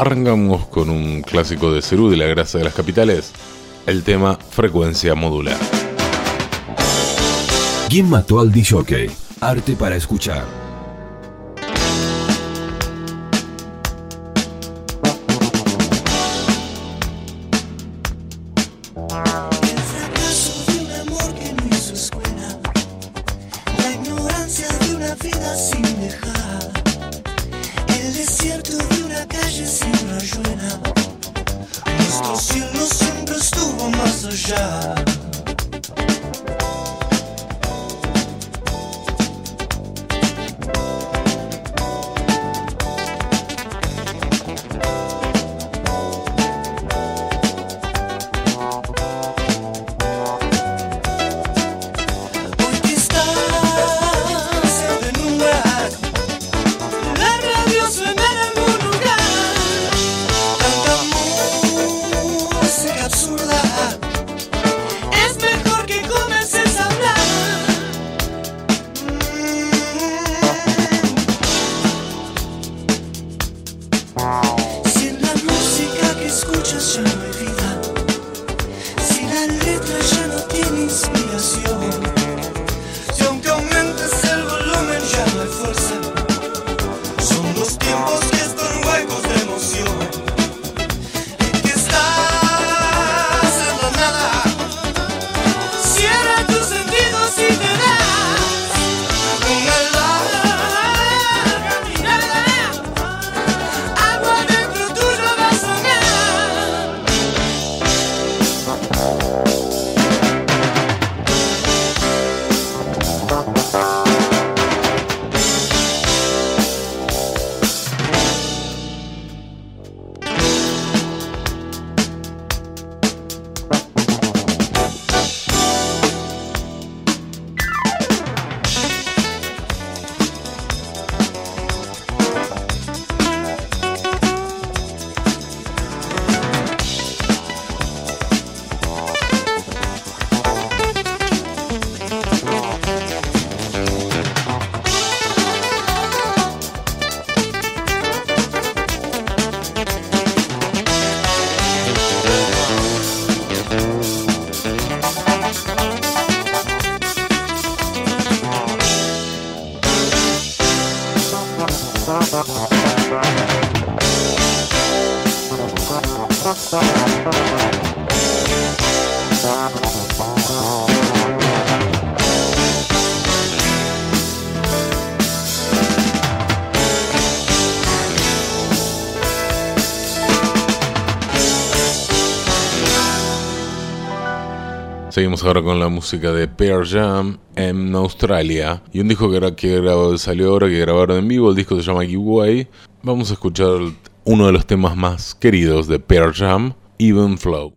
arrancamos con un clásico de Cerú de la grasa de las capitales, el tema Frecuencia Modular. ¿Quién mató al DJ? Arte para escuchar. Seguimos ahora con la música de Pearl Jam en Australia. Y un disco que, que salió ahora, que grabaron en vivo. El disco se llama Giveaway. Vamos a escuchar uno de los temas más queridos de Pearl Jam, Even Flow.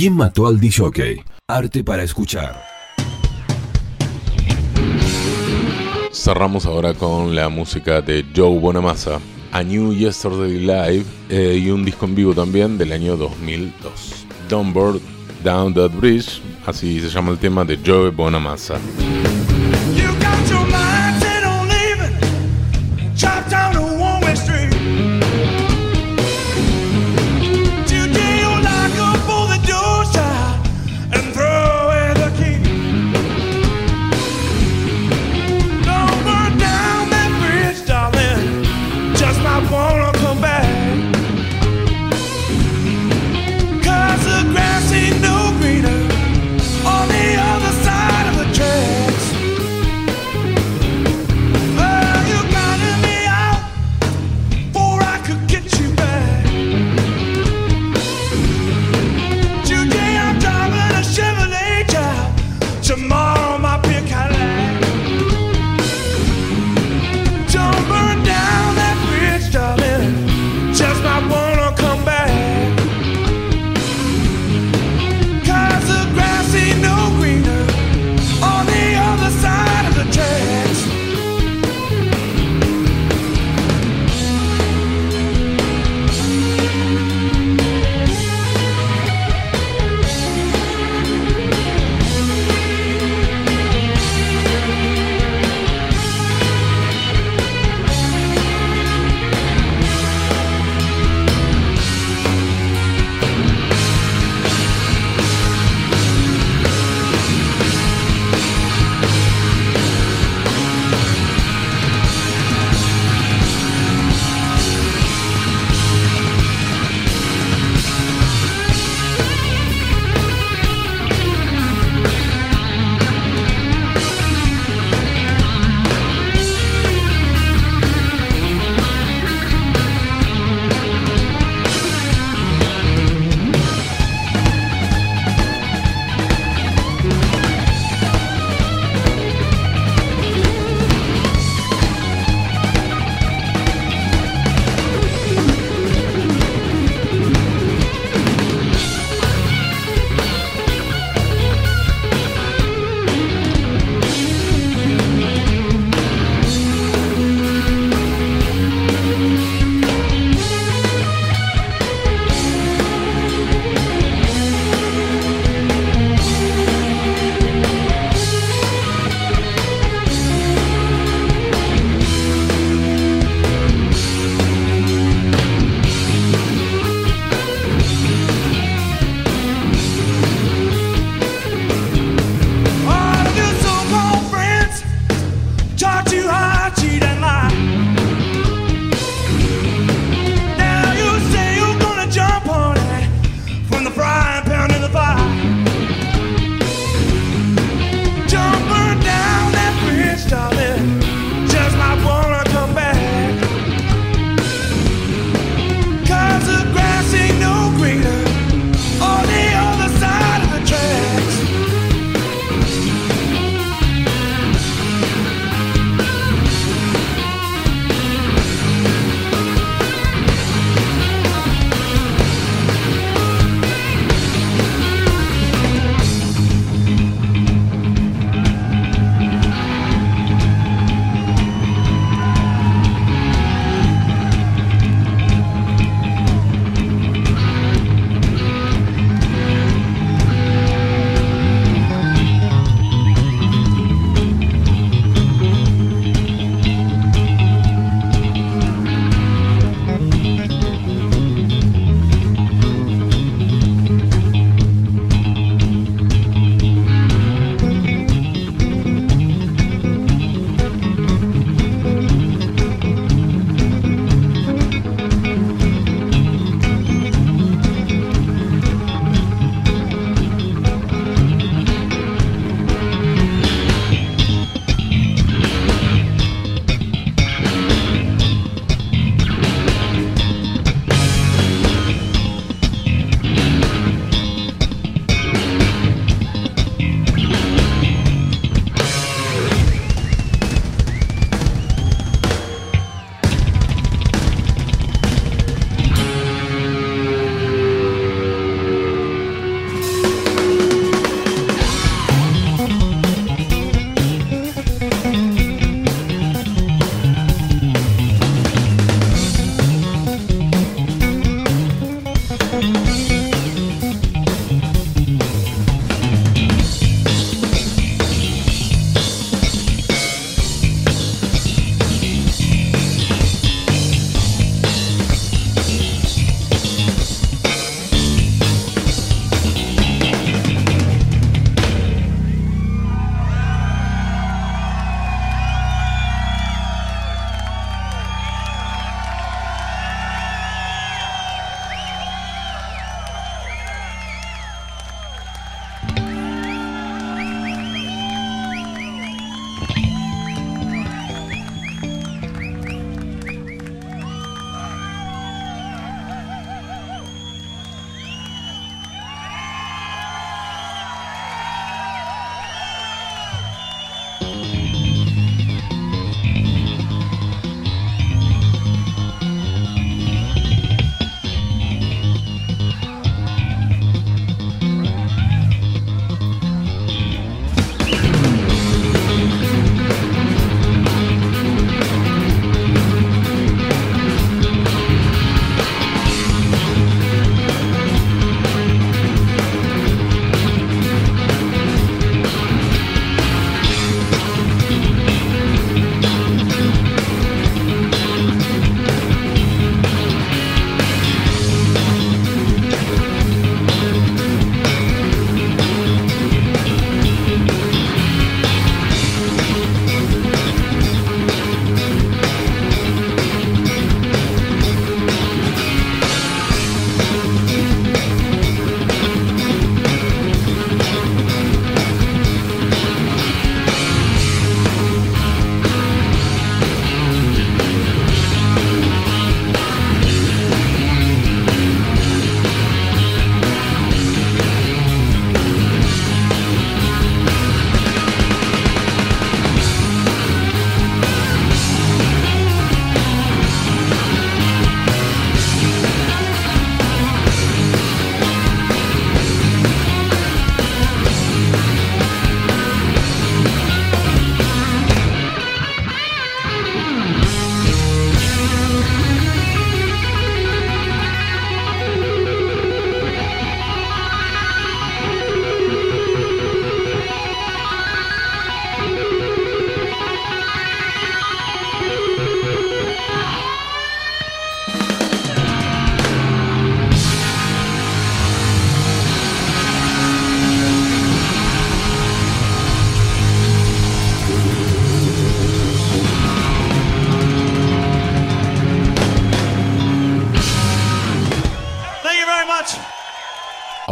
¿Quién mató al DJ? Arte para escuchar. Cerramos ahora con la música de Joe Bonamassa, A New Yesterday Live eh, y un disco en vivo también del año 2002. Don't Down That Bridge, así se llama el tema de Joe Bonamassa.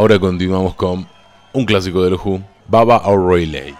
Ahora continuamos con un clásico de los Who, Baba O'Reilly.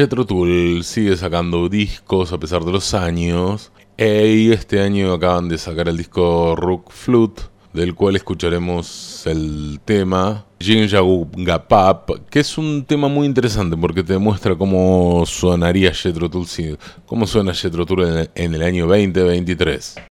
Jetro Tull sigue sacando discos a pesar de los años. Y este año acaban de sacar el disco Rook Flute, del cual escucharemos el tema Jinja que es un tema muy interesante porque te muestra cómo sonaría cómo suena Jetro Tull en el año 2023.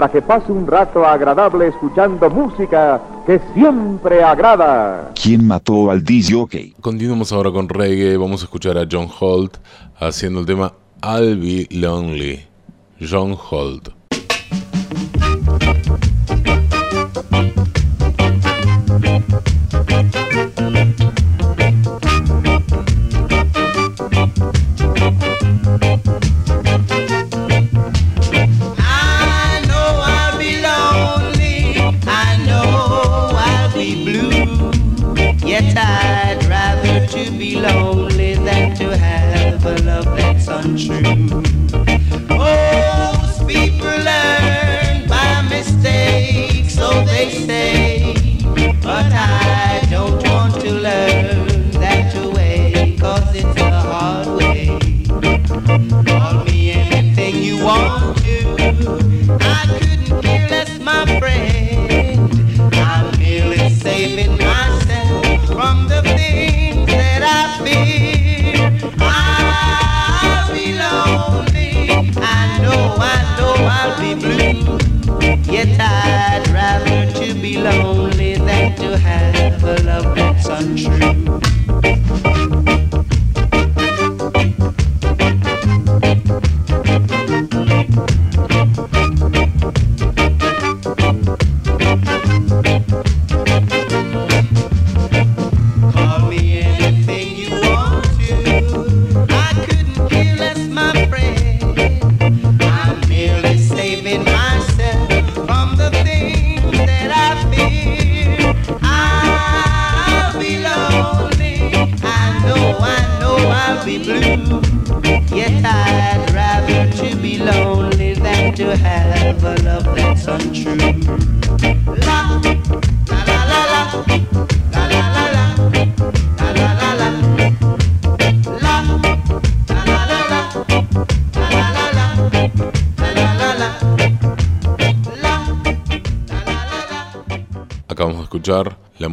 Para que pase un rato agradable escuchando música que siempre agrada. ¿Quién mató al Ok. Continuamos ahora con reggae. Vamos a escuchar a John Holt haciendo el tema I'll Be Lonely. John Holt.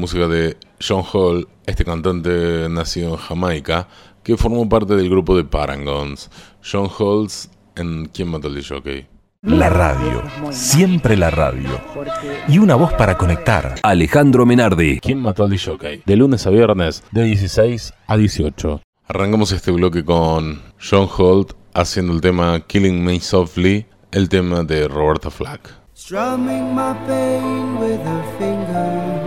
Música de John Hall, este cantante nacido en Jamaica, que formó parte del grupo de Parangons. John Halls en ¿Quién mató al jockey? La radio, siempre la radio. Y una voz para conectar. Alejandro Menardi. ¿Quién mató al jockey? De lunes a viernes, de 16 a 18. Arrancamos este bloque con John Holt haciendo el tema Killing Me Softly, el tema de Roberta Flack. Strumming my pain with her fingers,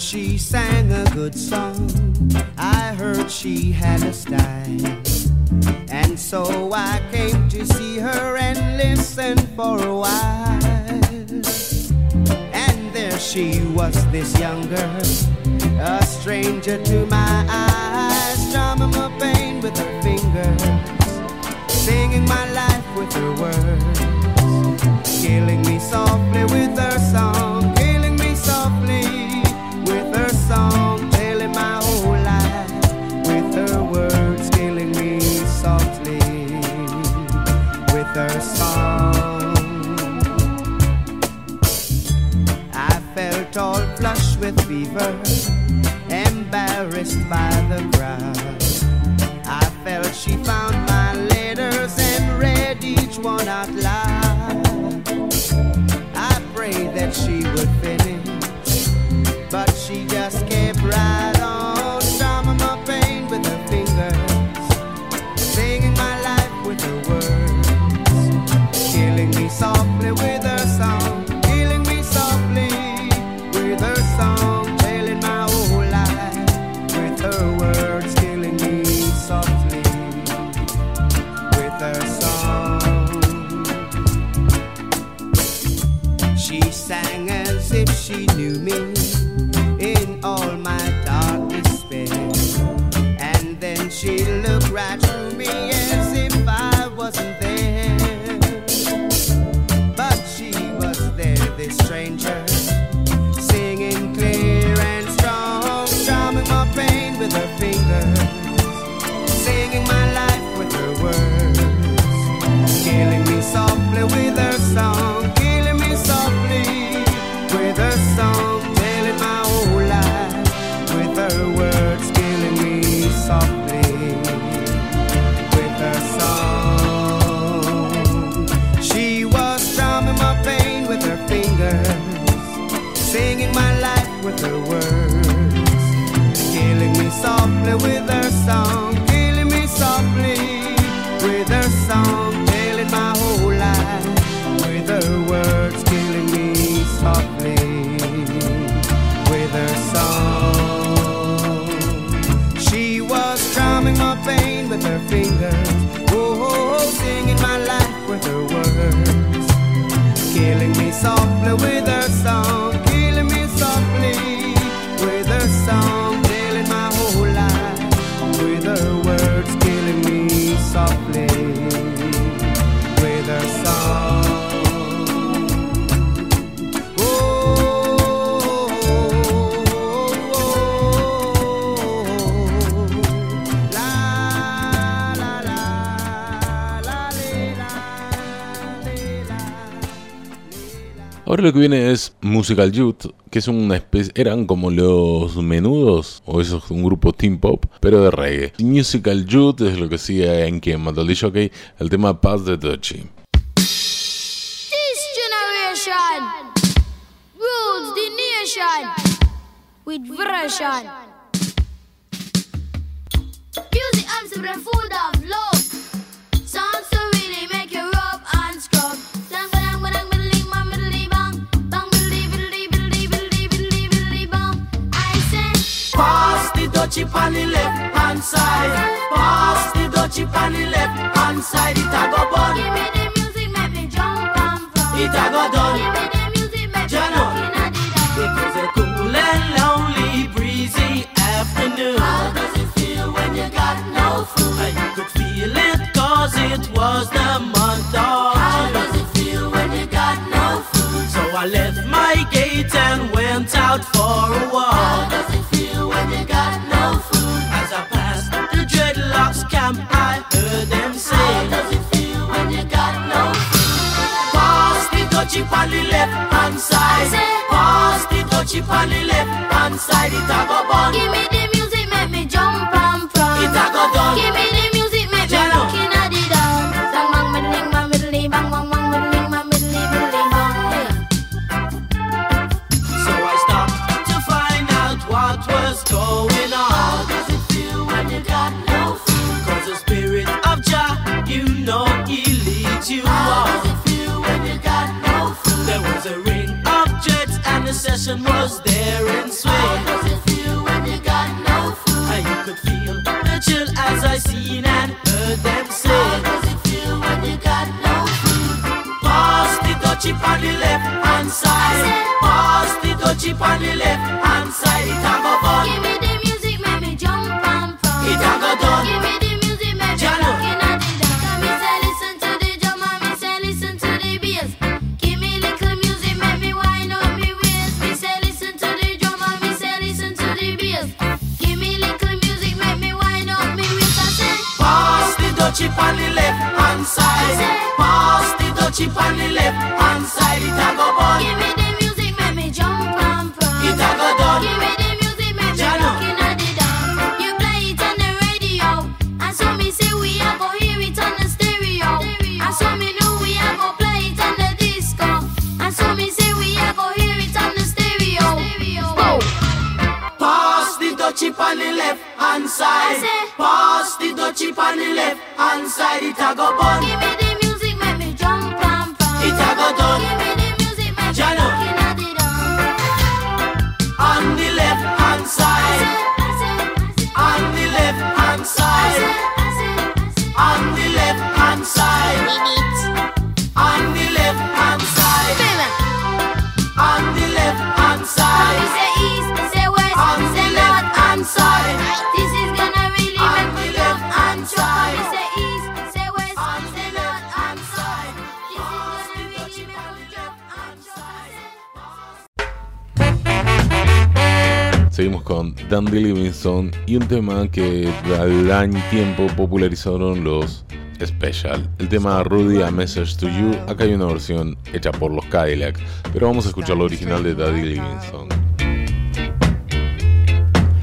She sang a good song. I heard she had a style. And so I came to see her and listen for a while. And there she was, this young girl, a stranger to my eyes, drumming my pain with her fingers singing my life with her words, killing me softly with her song, with fever, embarrassed by the crowd. I felt she found my letters and read each one out loud. I prayed that she would finish, but she just kept right song, Lo que viene es Musical Youth, que es una especie, eran como los menudos, o eso es un grupo teen pop, pero de reggae. Musical Youth es lo que sigue en quien mató al jockey, el tema Pass the Dutchie. This with version. Music and. Dutchie on the left hand side. Pass the dutchie on the left hand side. It a go bun. give me the music, make me jump and from. It a go Give me the music, make me Jano. looking at the dawn. It was a cool and lonely, breezy afternoon. How does it feel when you got no food? I could feel it cause it was the month of How does it feel when you got no food? So I left my gate and went out for a walk. How does it feel when you got no I heard them How say, does it feel when you got no food? Pass the dutchie on the left hand side. Pass the dutchie on the left hand side. It a go bun. Give me the music, make me jump session was there in How does it feel when you got no food? And you could feel the chill as I seen and heard them say. How does it feel when you got no food? Pass the dutchie on the left hand side. Pass the dutchie on the left hand side. It a go bun. Pass the on the left hand side. It a go bun. give me the music, make me jump and. It a go done. Give me the music, make me looking at the. You play it on the radio, and so me say we a go hear it on the stereo. And so me know we a go play it on the disco. And so me say we a go hear it on the stereo. Pass the on the left hand side. Pass the dutchie on the left hand side. It a go bun. Give me the music, make me jump and from. It a go done. Give me the music, make me looking at the. On the left hand side. say, I say, I say, On the left hand side. I say, I say. On the left hand side. Seguimos con Dandy Livingston y un tema que al año tiempo popularizaron los Special. El tema Rudy A Message to You, acá hay una versión hecha por los Cadillac, pero vamos a escuchar la original de Daddy Livingston.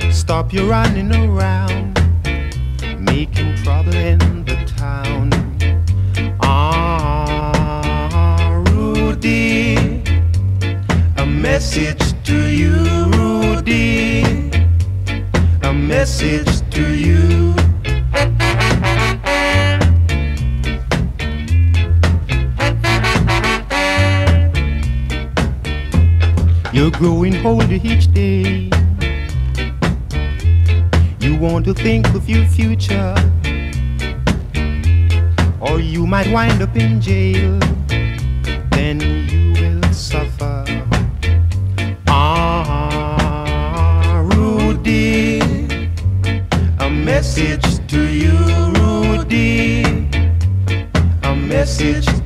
Stop your running around, making trouble in the town. Ah, Rudy, a message to you, A message to you. You're growing older each day. You want to think of your future, or you might wind up in jail. Message to you, Rudy, a message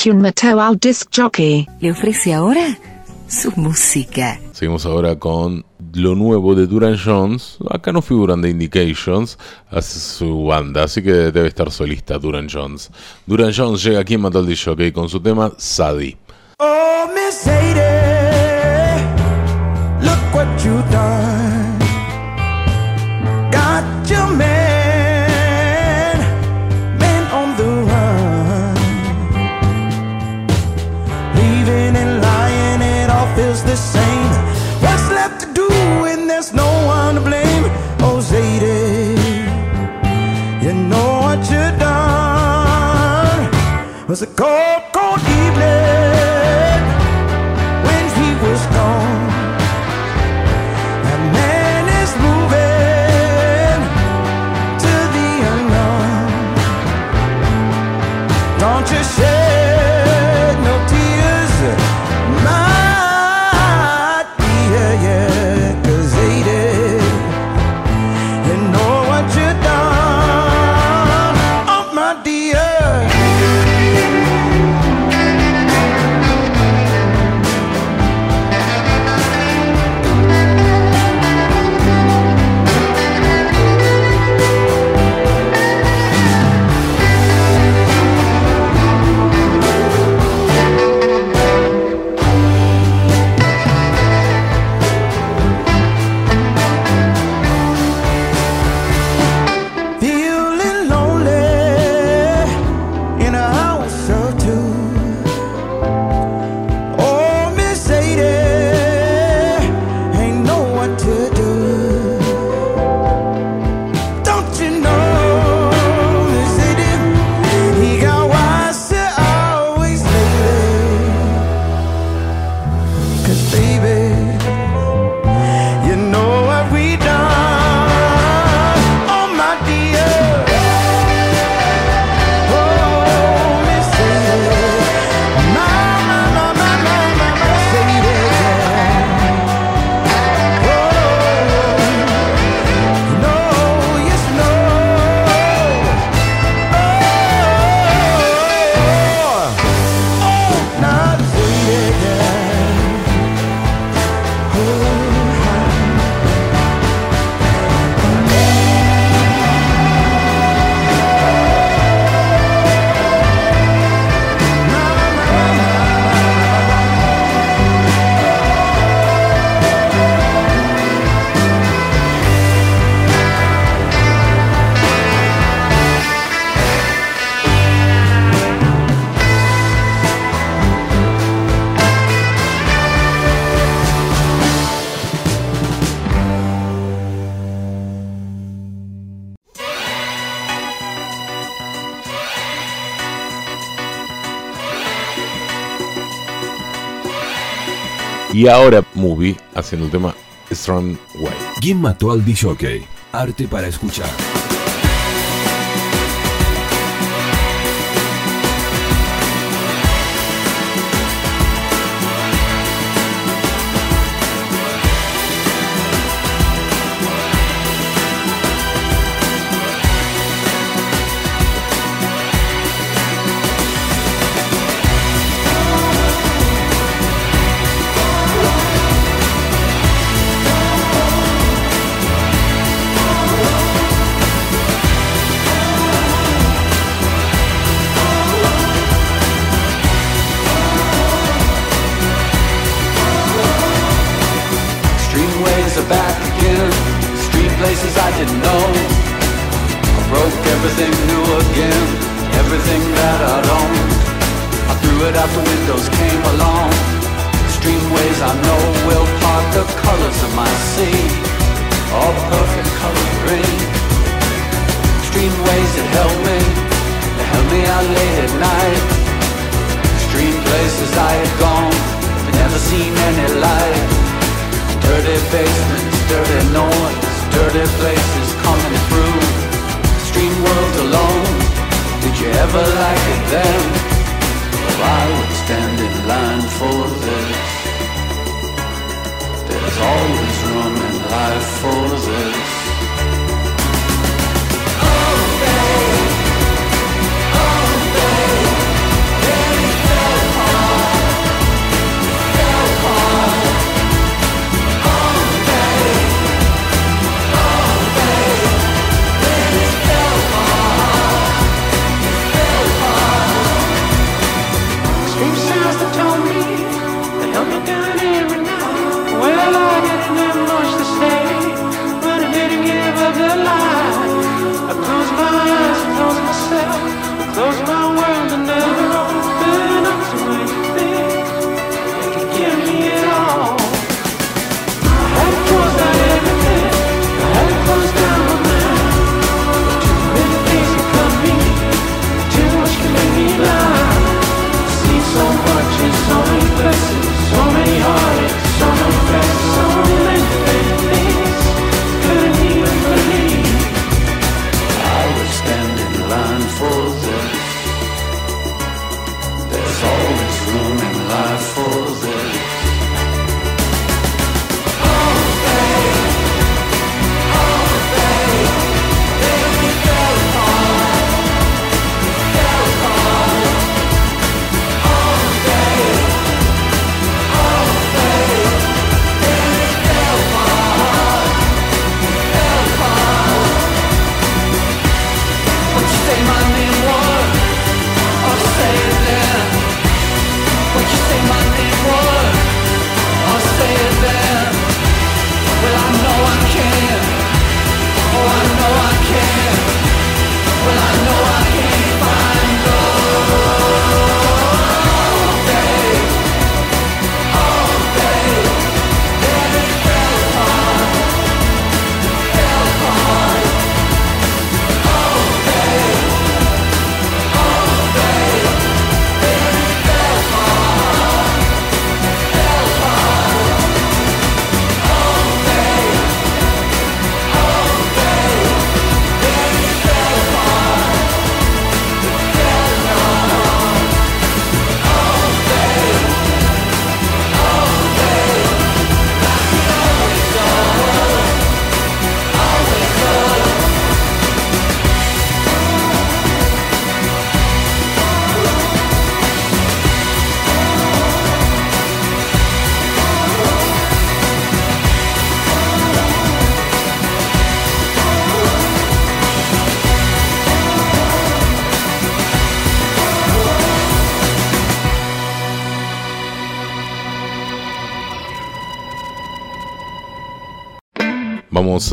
vacuum metal disc jockey. Le ofrece ahora su música. Seguimos ahora con lo nuevo de Duran Jones. Acá no figuran The Indications, hace su banda, así que debe estar solista Duran Jones. Duran Jones llega aquí en Metal Disc Jockey con su tema Sadie. Oh, Miss Sadie, look what you done. Got your man. there's no one to blame. Oh, Sadie, you know what you've done was a Y ahora Movie haciendo el tema Strong Way. ¿Quién mató al DJ? Arte para escuchar.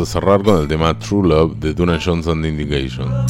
cerrar con el tema True Love de Duna Johnson de Indication.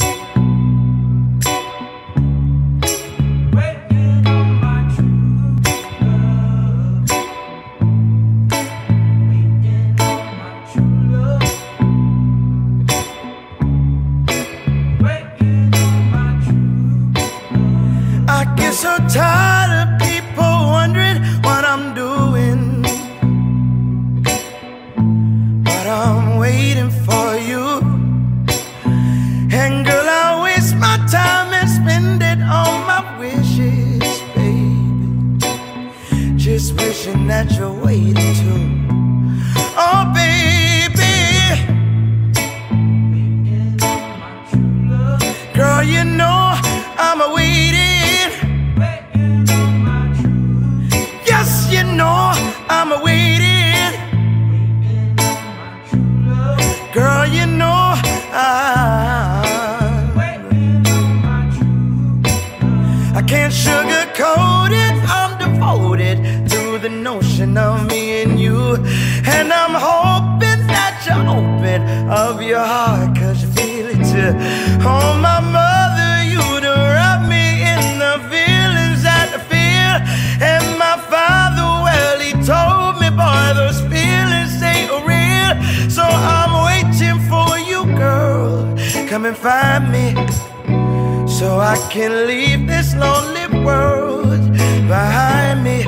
So I can leave this lonely world behind me.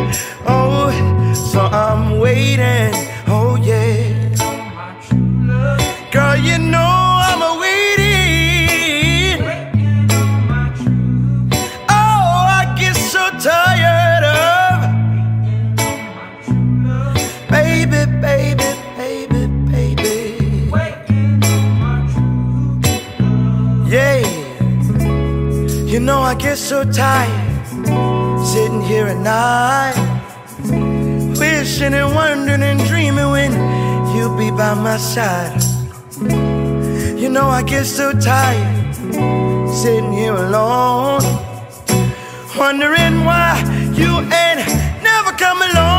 Oh, so I'm waiting. Oh, yeah. Girl, you know know I get so tired sitting here at night, wishing and wondering and dreaming when you'll be by my side. You know I get so tired sitting here alone, wondering why you ain't never come along.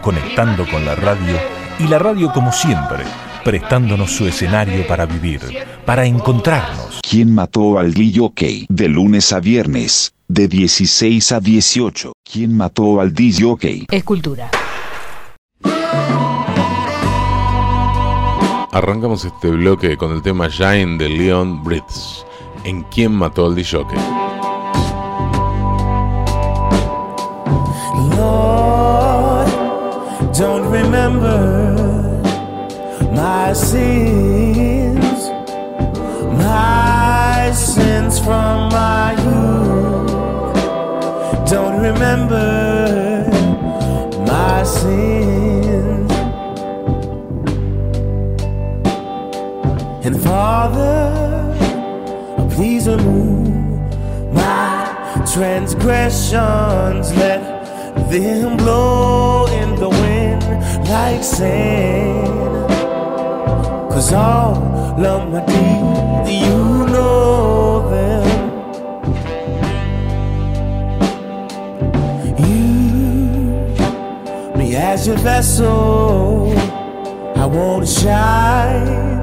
Conectando con la radio y la radio como siempre, prestándonos su escenario para vivir, para encontrarnos. ¿Quién mató al DJ? De lunes a viernes, de 16 a 18. ¿Quién mató al DJ? Escultura. Arrancamos este bloque con el tema Shine de Leon Bridges. ¿En quién mató al DJ? Lord, don't remember my sins, my sins from my youth. Don't remember my sins. And Father, please remove my transgressions. Let them blow in the like sand. Cause all of my deeds, you know them. Use me as your vessel. I want to shine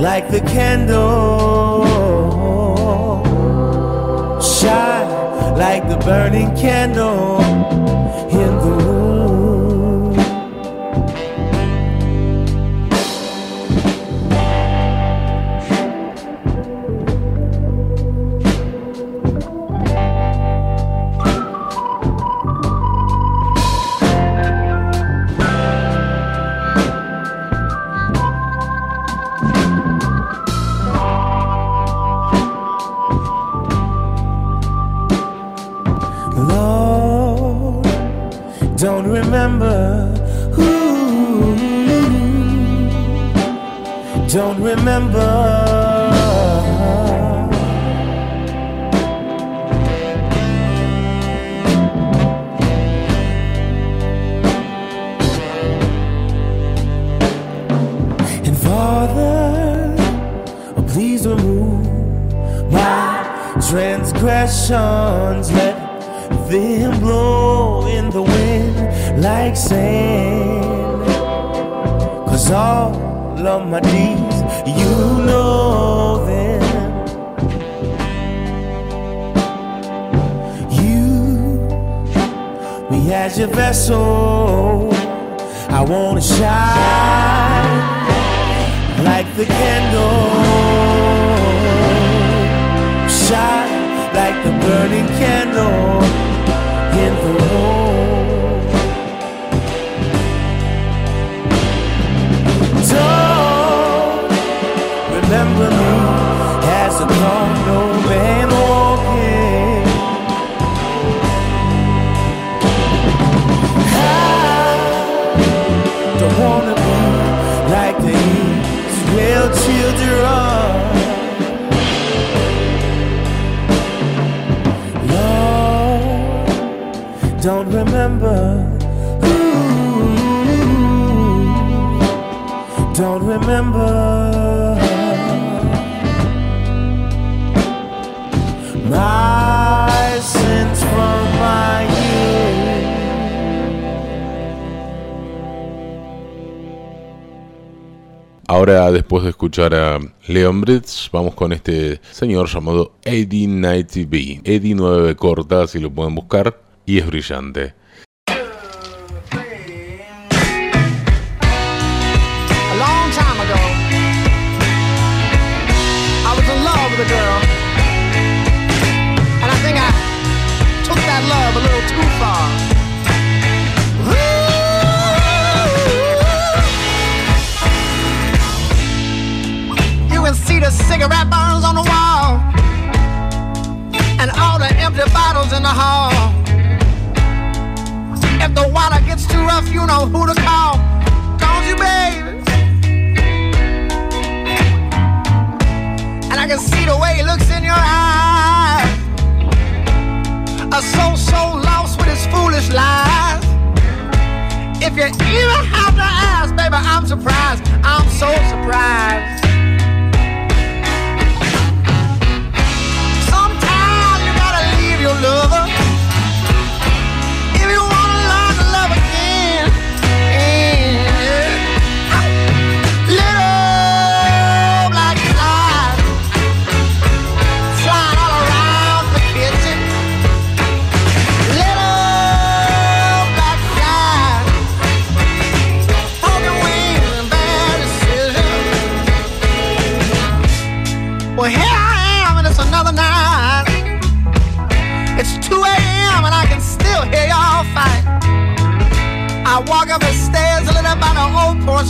like the candle. Shine like the burning candle Ahora, después de escuchar a Leon Bridge, vamos con este señor llamado Eddie 90B. Eddie 9 corta, si lo pueden buscar, y es brillante. Cigarette burns on the wall. And all the empty bottles in the hall. If the water gets too rough, you know who to call. Don't you, baby? and I can see the way he looks in your eyes. A soul so lost with his foolish lies. If you even have to ask, baby, I'm surprised. I'm so surprised. Leave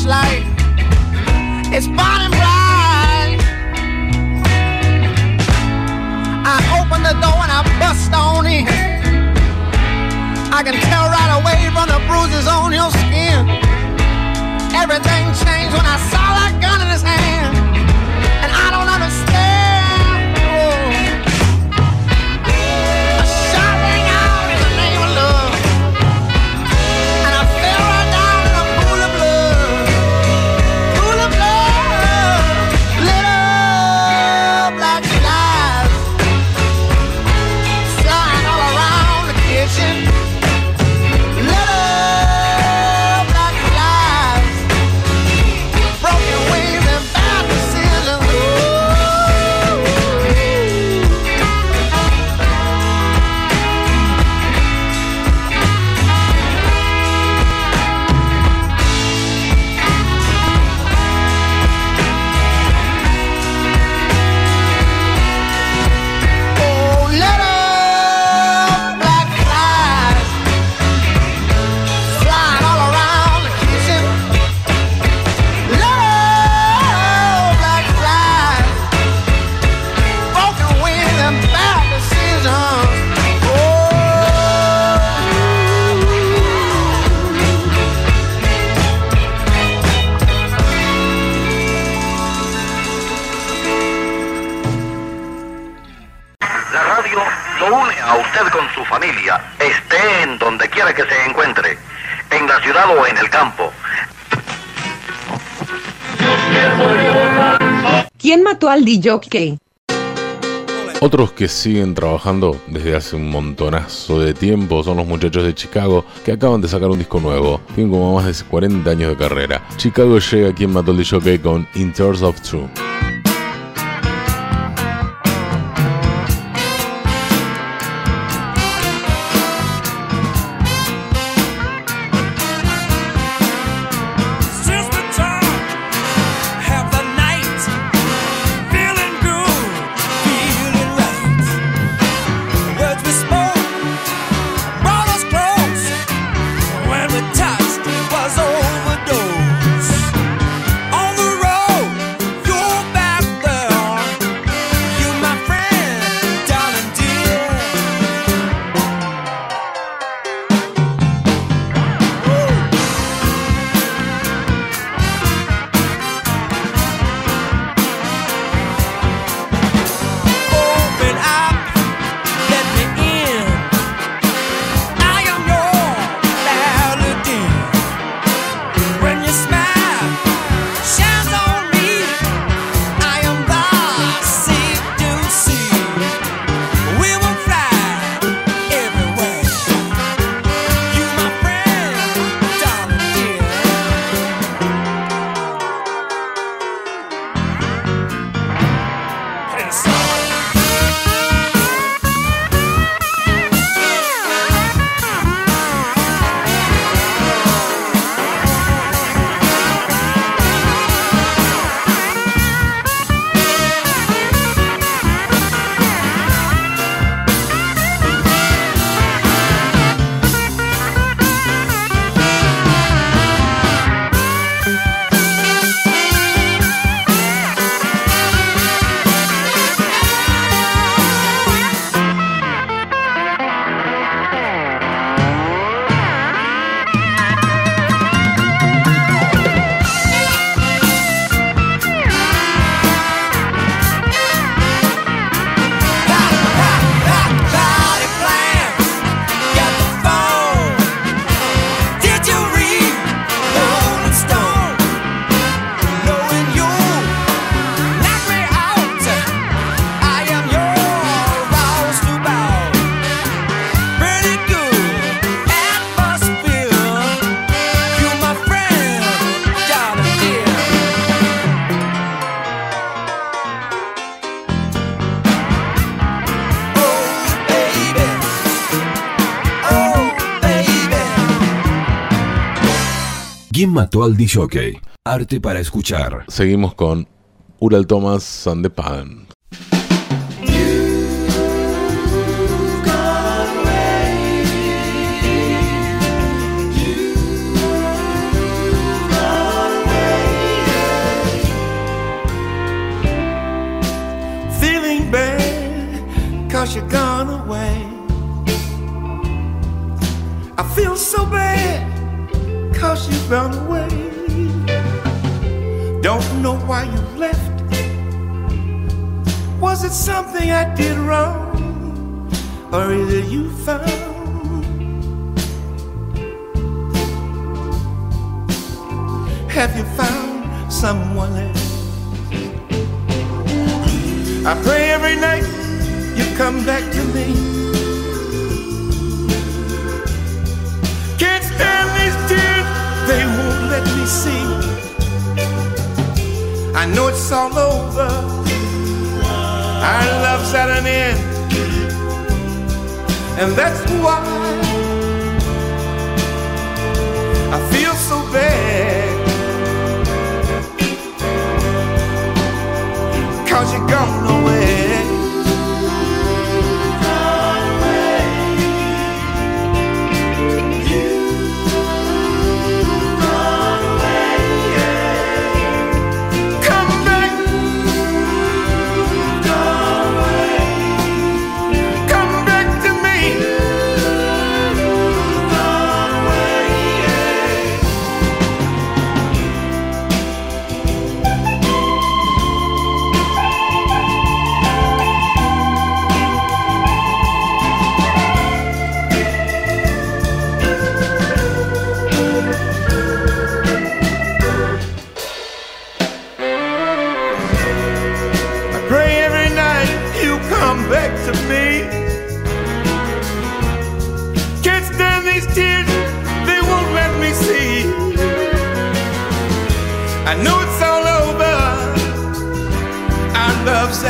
old porch light. It's burning bright. I open the door and I bust on in. I can tell right away from the bruises on your skin. Everything changed when I saw quiera que se encuentre, en la ciudad o en el campo. ¿Quién mató al DJ? Otros que siguen trabajando desde hace un montonazo de tiempo son los muchachos de Chicago que acaban de sacar un disco nuevo. Tienen como más de 40 años de carrera. Chicago llega a quien mató el DJ con In Terms of True. Mató al DJ? Arte para escuchar. Seguimos con Ural Thomas and the Pan. Don't know why you left. Was it something I did wrong? Or is it you found? Have you found someone else? I pray every night you come back to me. Can't stand these tears, they won't let me see. I know it's all over, our love's at an end, and that's why I feel so bad. Cause you're gone away.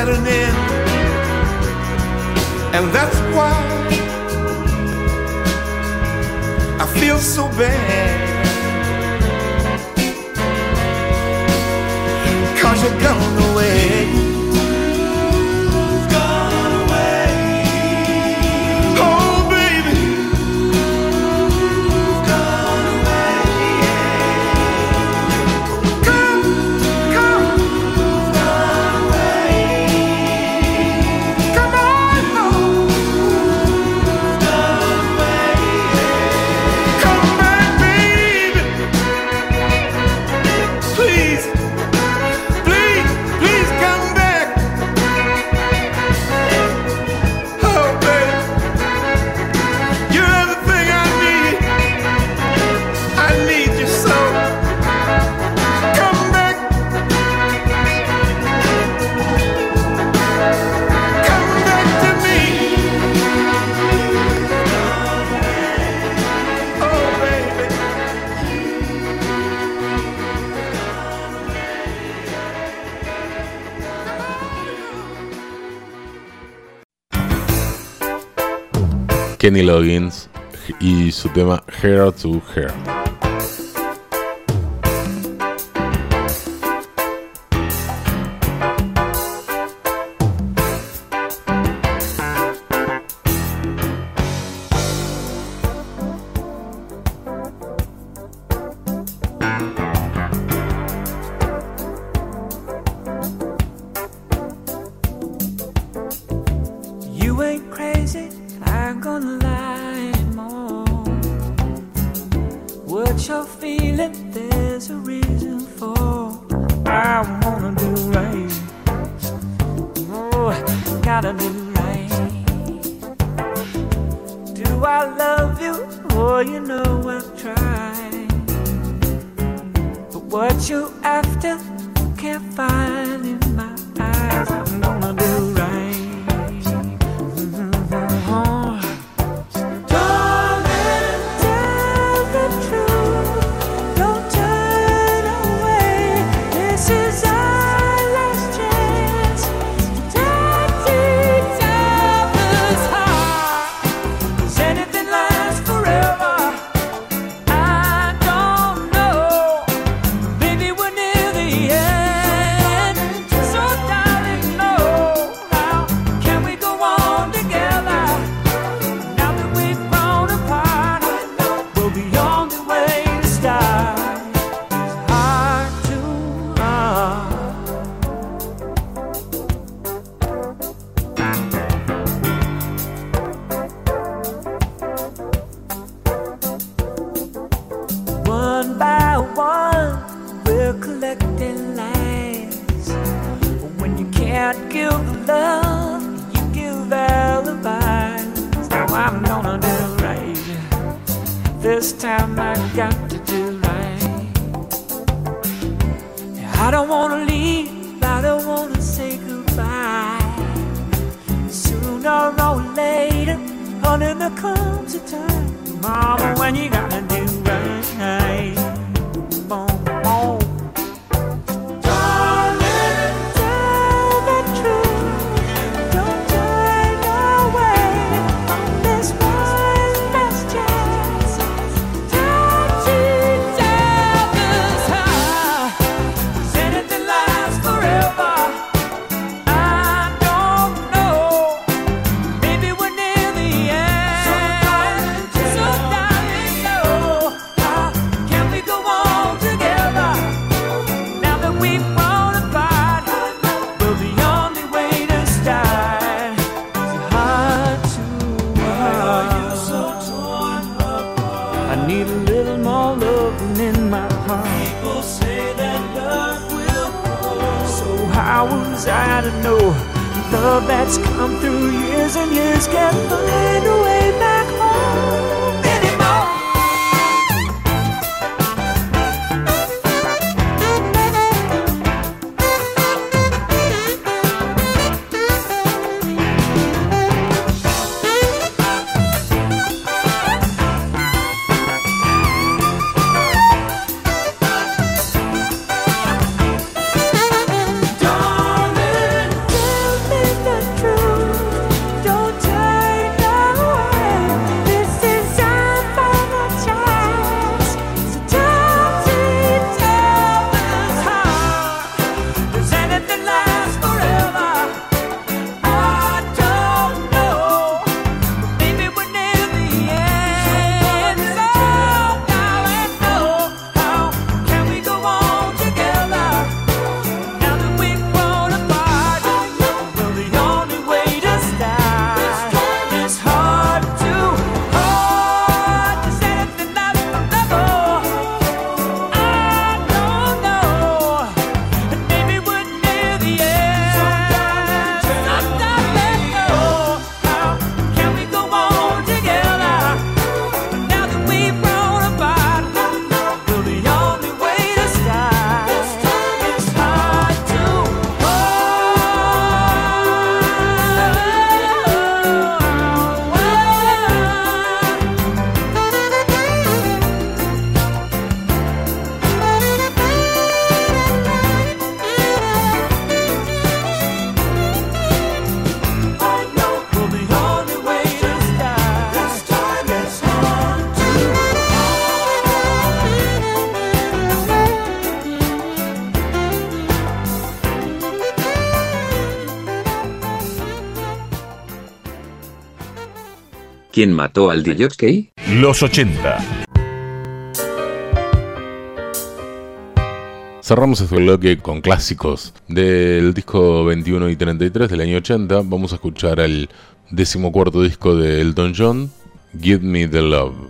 At an end, and that's why I feel so bad. Kenny Loggins y su tema Hair to Hair. ¿Quién mató al DJ? Los 80. Cerramos este bloque con clásicos del disco 21 y 33 del año 80. Vamos a escuchar el decimocuarto disco de Elton John, Give Me the Love.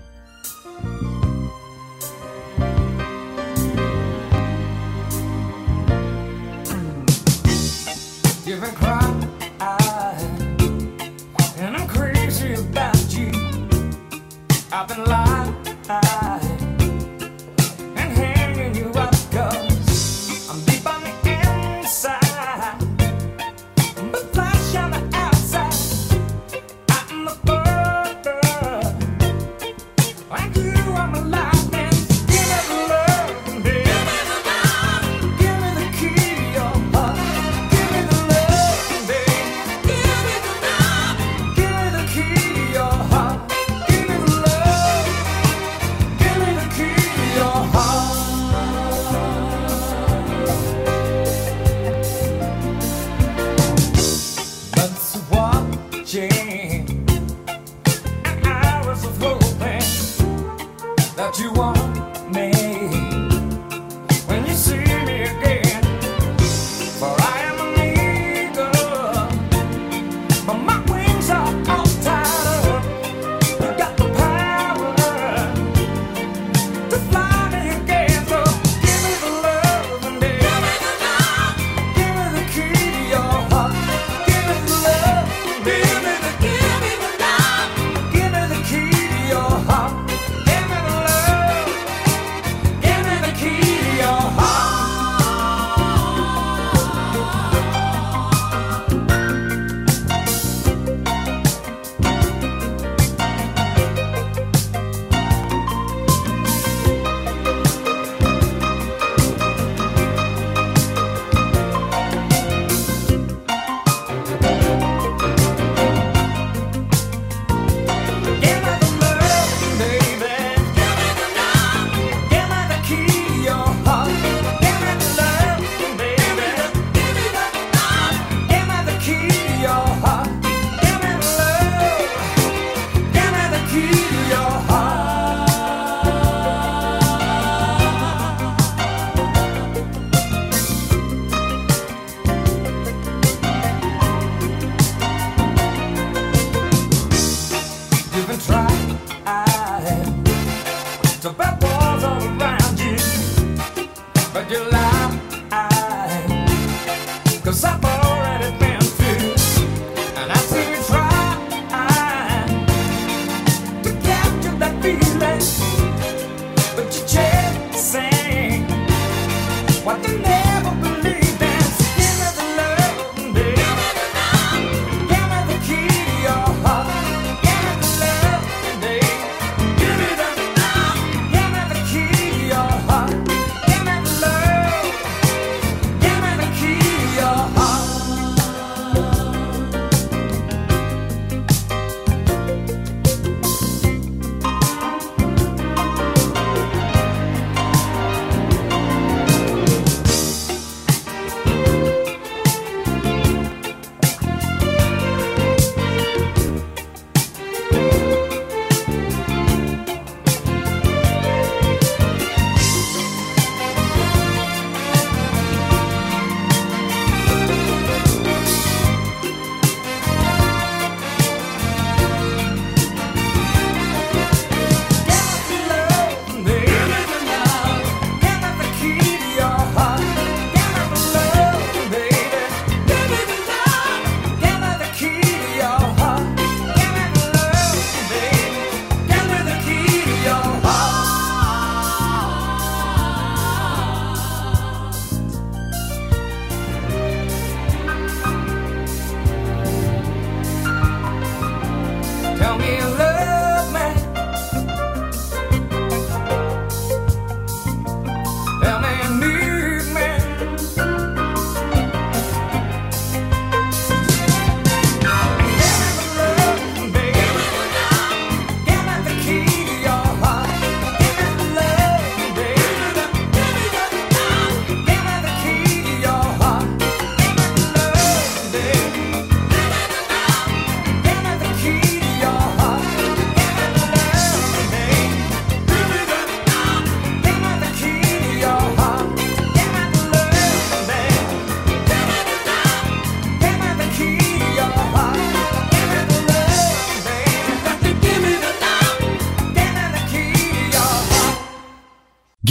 that you want.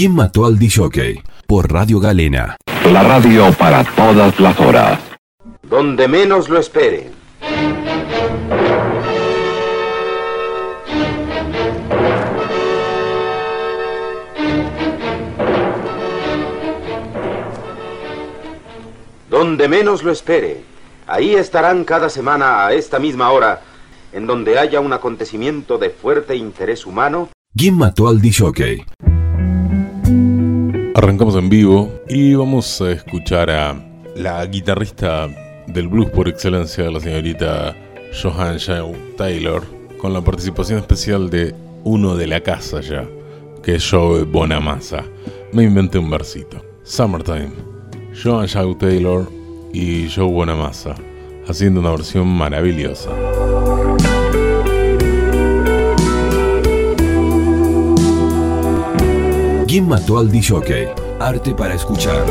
¿Quién mató al DJ? Por Radio Galena. La radio para todas las horas. Donde menos lo espere. Donde menos lo espere. Ahí estarán cada semana a esta misma hora, en donde haya un acontecimiento de fuerte interés humano. ¿Quién mató al DJ? Arrancamos en vivo y vamos a escuchar a la guitarrista del blues por excelencia, la señorita Johan Shaw Taylor, con la participación especial de uno de la casa ya, que es Joe Bonamassa. Me inventé un versito. Summertime. Johan Shaw Taylor y Joe Bonamassa, haciendo una versión maravillosa. ¿Quién mató al disjockey? Arte para escuchar.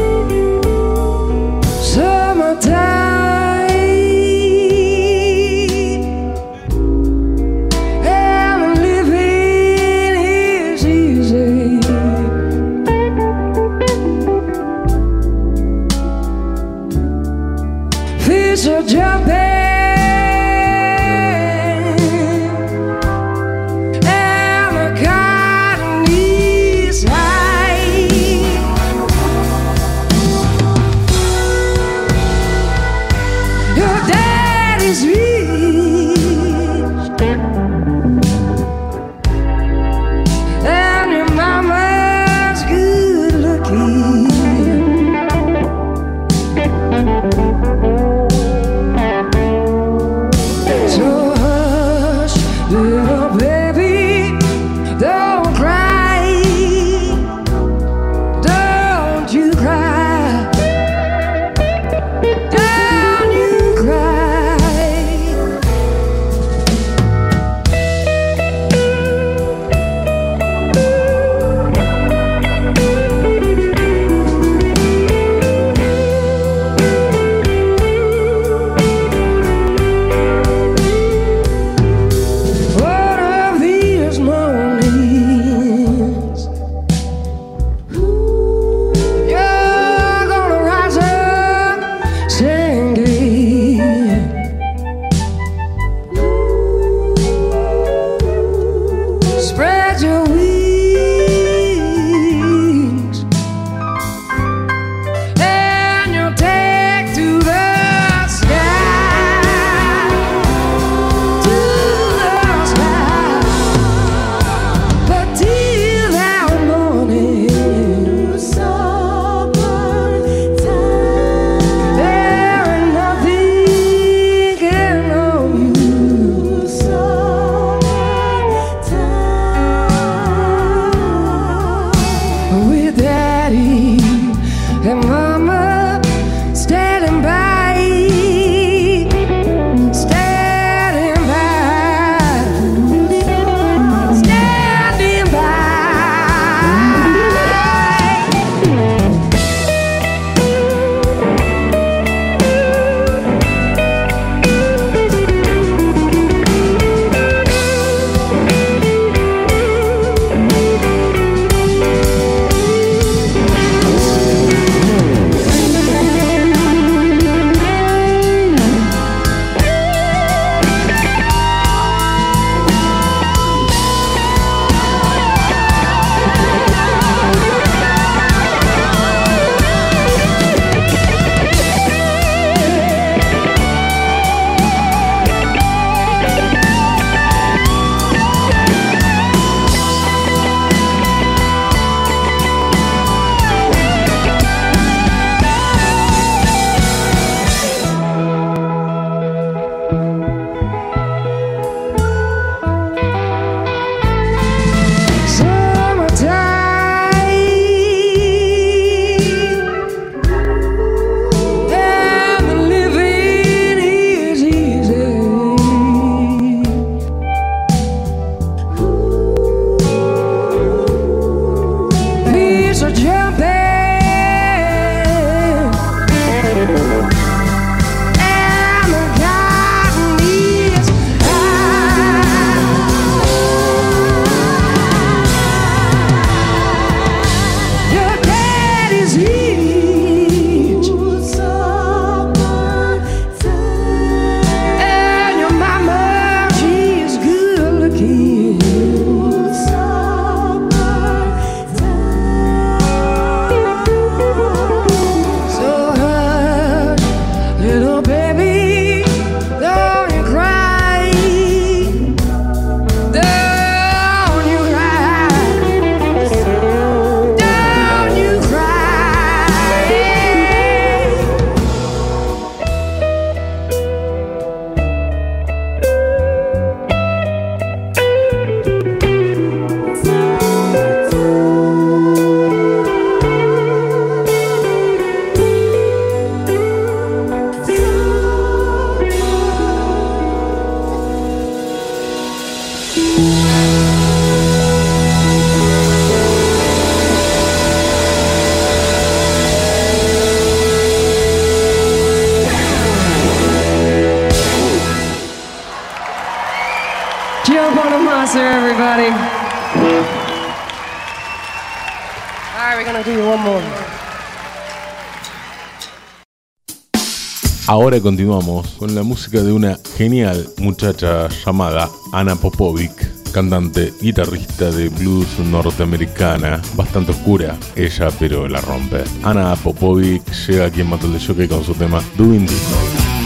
Ahora continuamos con la música de una genial muchacha llamada Ana Popovic, cantante, guitarrista de blues norteamericana, bastante oscura, ella pero la rompe. Ana Popovic llega aquí en Mattel de Jockey con su tema Doing This.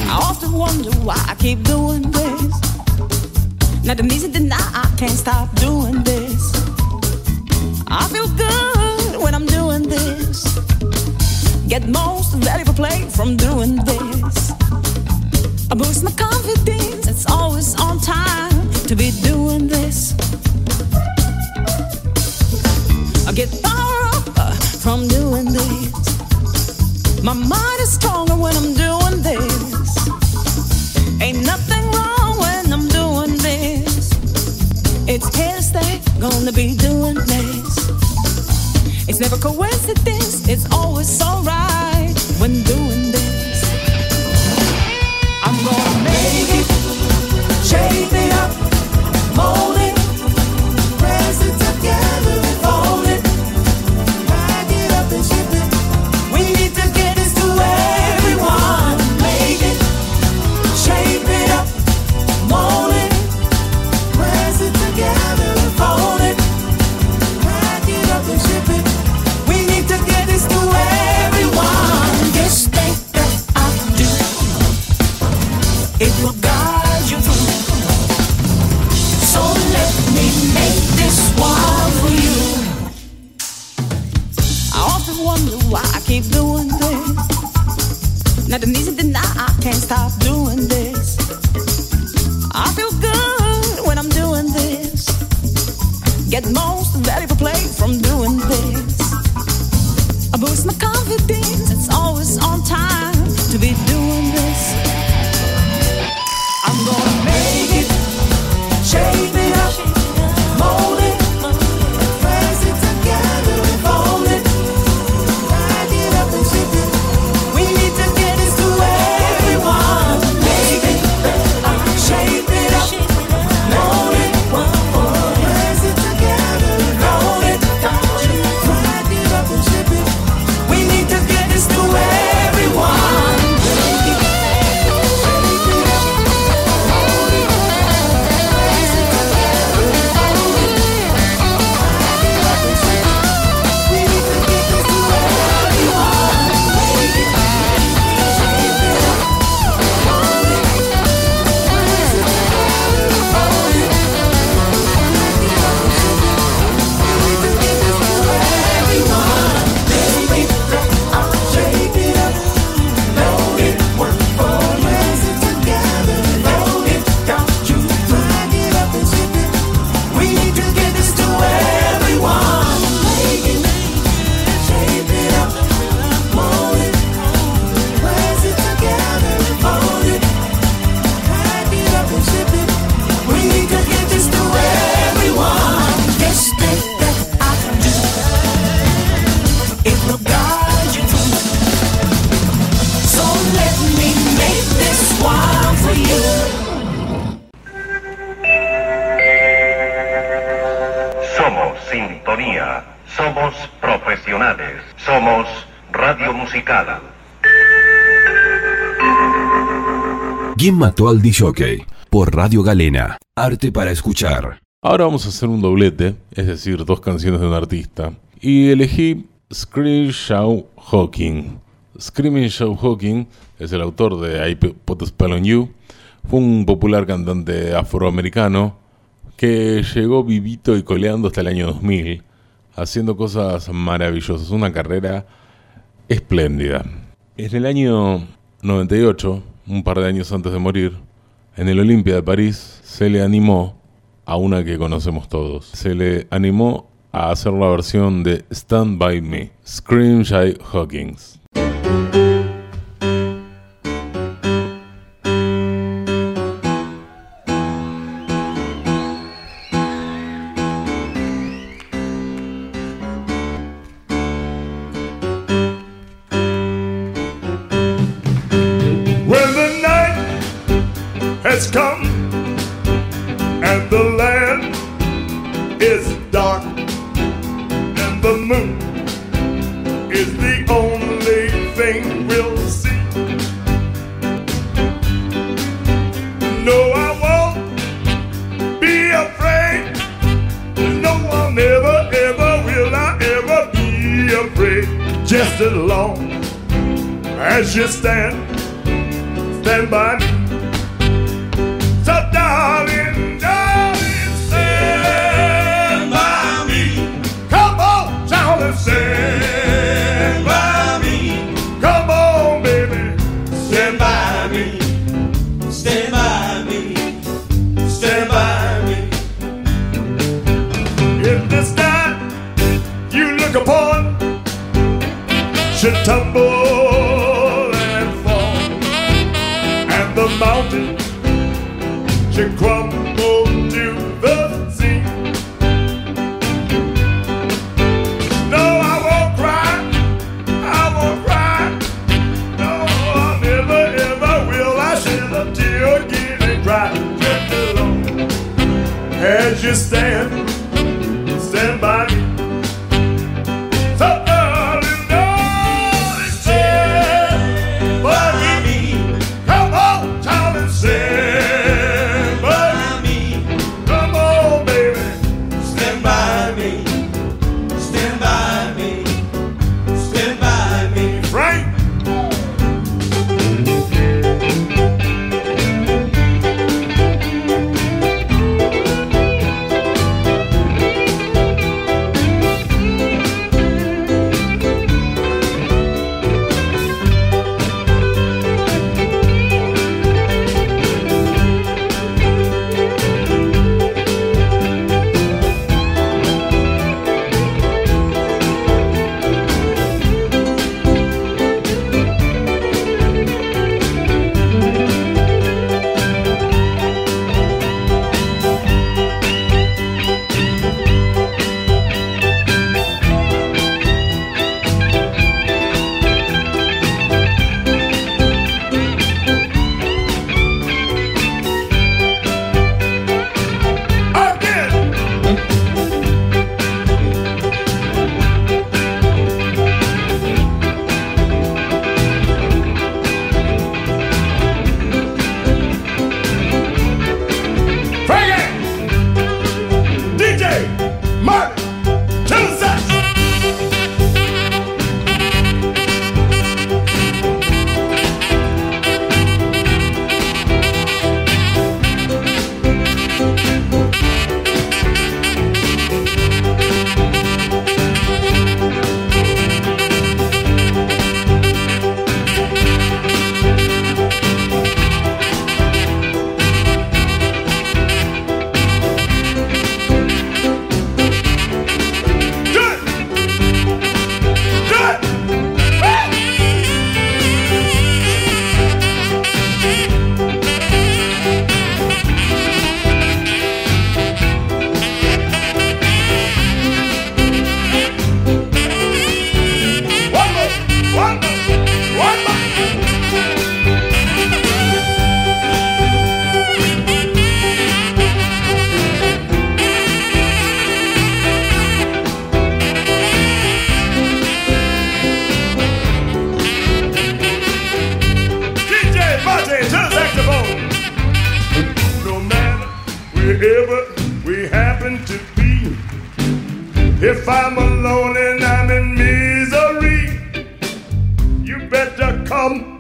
I often wonder why I keep doing this. Now the music deny I can't stop doing this. I feel good when I'm doing this. Get most valuable play from doing this. Boost my confidence, it's always on time to be doing this. I get power up uh, from doing this. My mind is stronger when I'm doing this. Ain't nothing wrong when I'm doing this. It's here to stay, gonna be doing this. It's never coincidence, it's always alright ¿Quién mató al DJ? Por Radio Galena. Arte para escuchar. Ahora vamos a hacer un doblete, es decir, dos canciones de un artista. Y elegí Screamshaw Hawking. Screaming Shaw Hawking es el autor de I Put a Spell on You. Fue un popular cantante afroamericano que llegó vivito y coleando hasta el año 2000, haciendo cosas maravillosas, una carrera espléndida. En el año 98, un par de años antes de morir, en el Olimpia de París se le animó a una que conocemos todos. Se le animó a hacer la versión de Stand By Me, Scream Shy Hawkins. Mountain should crumble to the sea. No, I won't cry. I won't cry. No, I never, ever will. I shed a tear again and cry. Just as long as you stand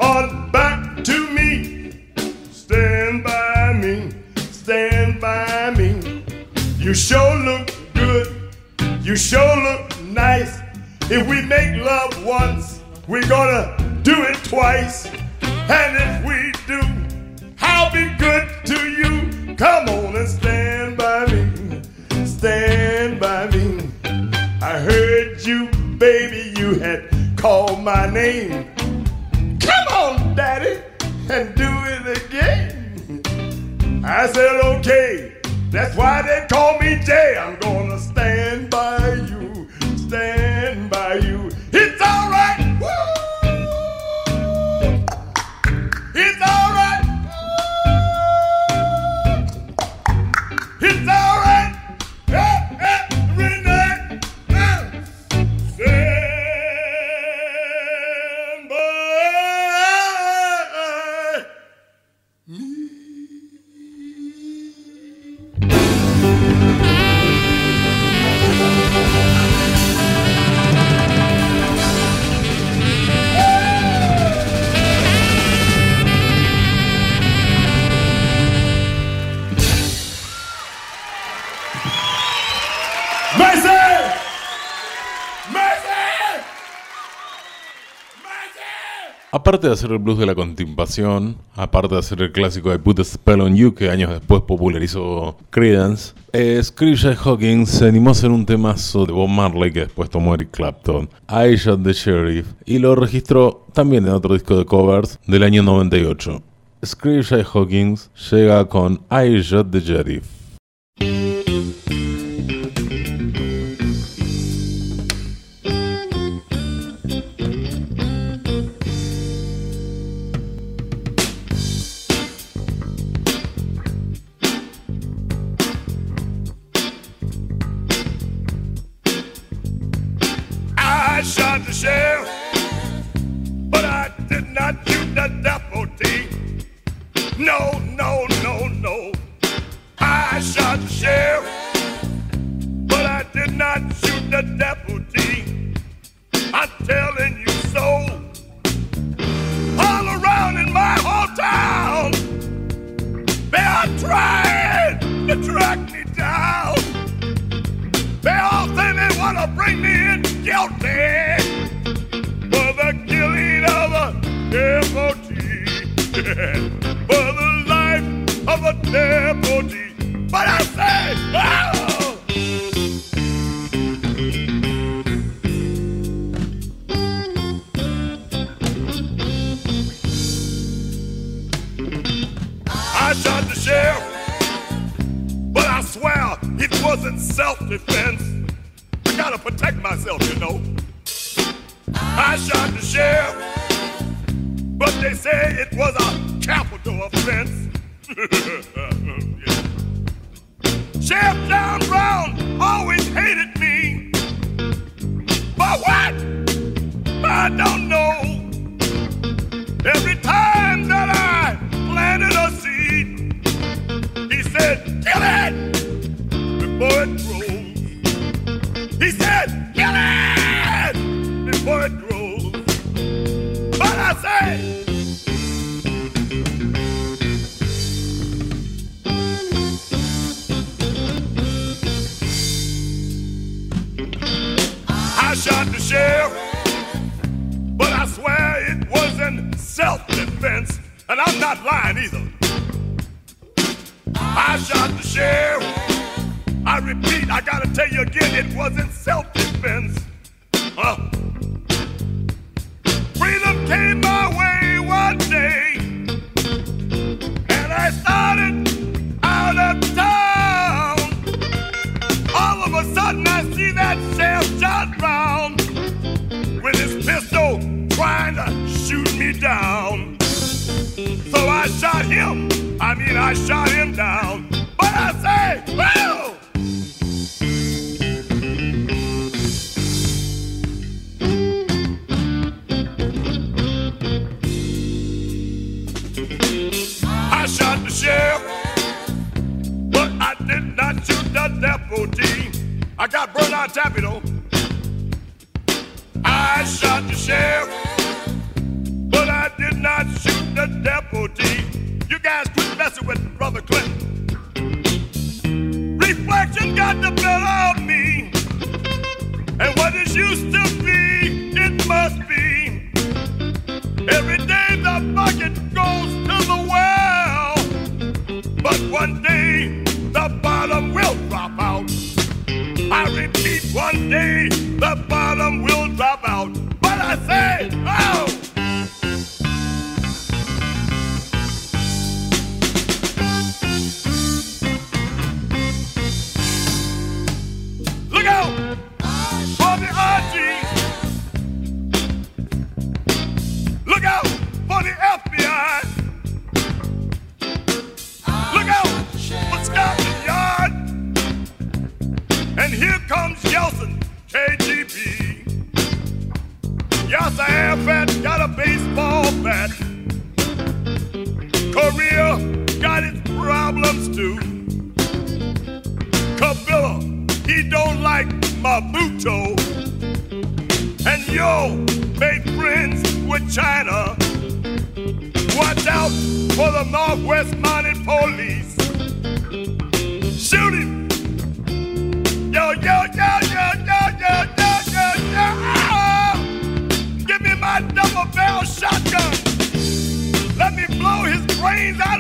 on back to me. Stand by me, stand by me. You sure look good, you sure look nice. If we make love once, we're gonna do it twice. And if we do, I'll be good to you. Come on and stand by me, stand by me. I heard you, baby, you had called my name. Daddy, and do it again. I said, okay, that's why they call me Jay. I'm gonna stand by you, stand Aparte de hacer el blues de la contemplación, aparte de hacer el clásico de Put a Spell on You, que años después popularizó Credence, eh, Scrooge Hawkins se animó a hacer un temazo de Bob Marley que después tomó Eric Clapton, I Shot the Sheriff, y lo registró también en otro disco de covers del año 98. Scrooge Hawkins llega con I Shot the Sheriff. I shot the sheriff, but I swear it wasn't self-defense. I gotta protect myself, you know. I shot the sheriff, but they say it was a capital offense.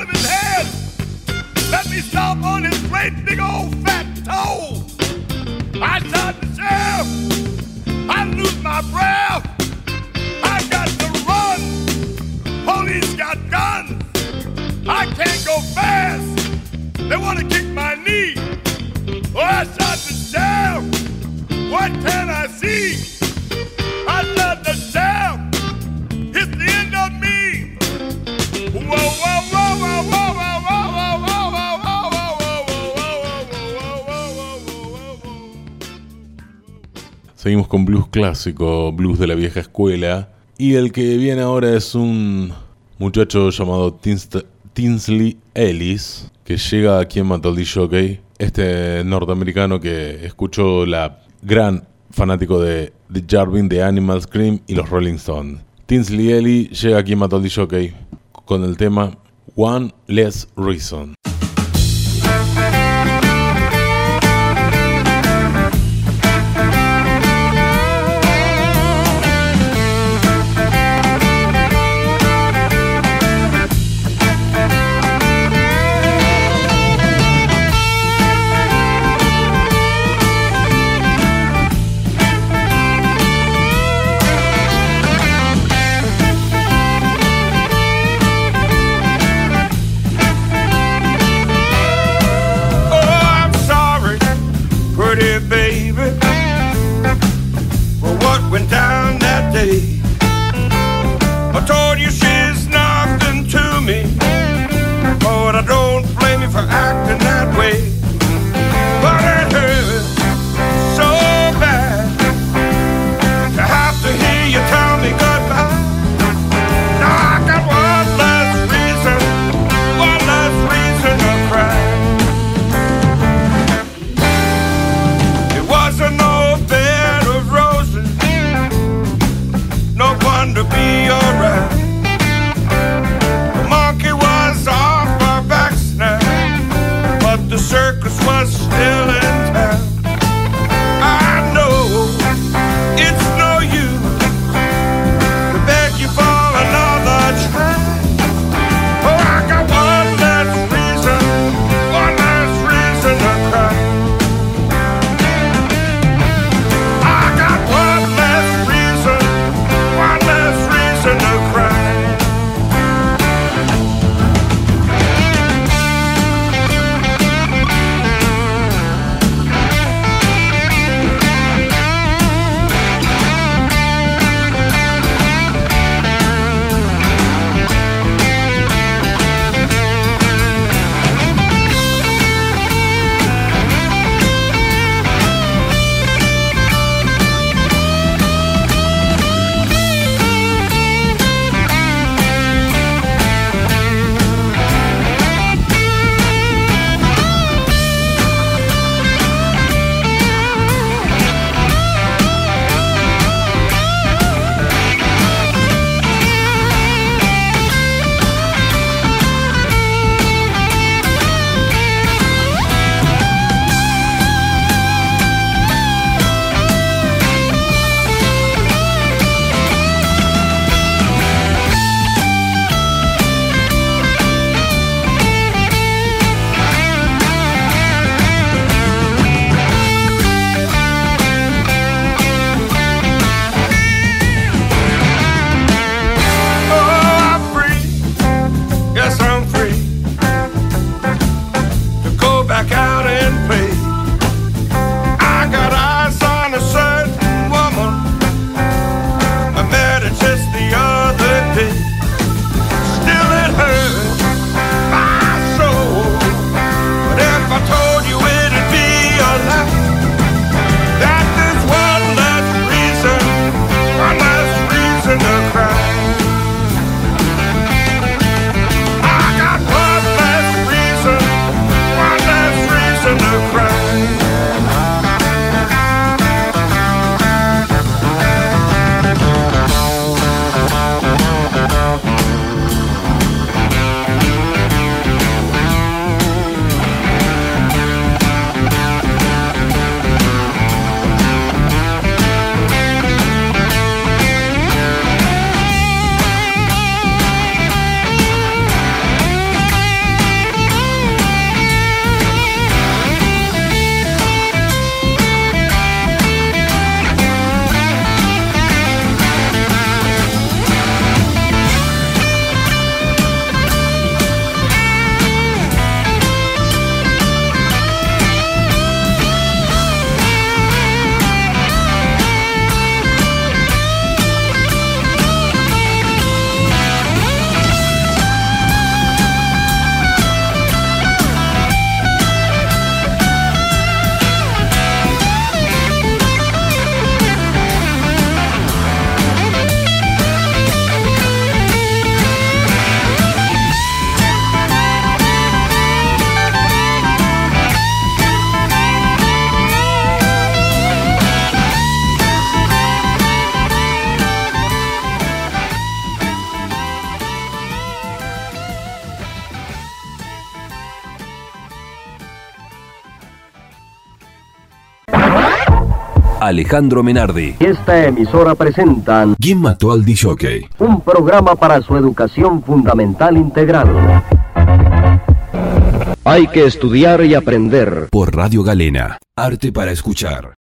of his head. Let me stomp on his great big old fat toe. I shot the sheriff. I lose my breath. I got to run. Police got guns. I can't go fast. They want to kick my knee. Oh, I shot the sheriff. What can I Seguimos con blues clásico, blues de la vieja escuela. Y el que viene ahora es un muchacho llamado Tinsley Ellis, que llega aquí en al Jockey. Este norteamericano que escuchó la gran fanático de, de Jarvin, de Animal Scream y los Rolling Stones. Tinsley Ellis llega aquí en al Jockey con el tema One Less Reason. Alejandro Menardi. Esta emisora presentan ¿Quién mató al DJ? un programa para su educación fundamental integral. Hay que estudiar y aprender. Por Radio Galena. Arte para escuchar.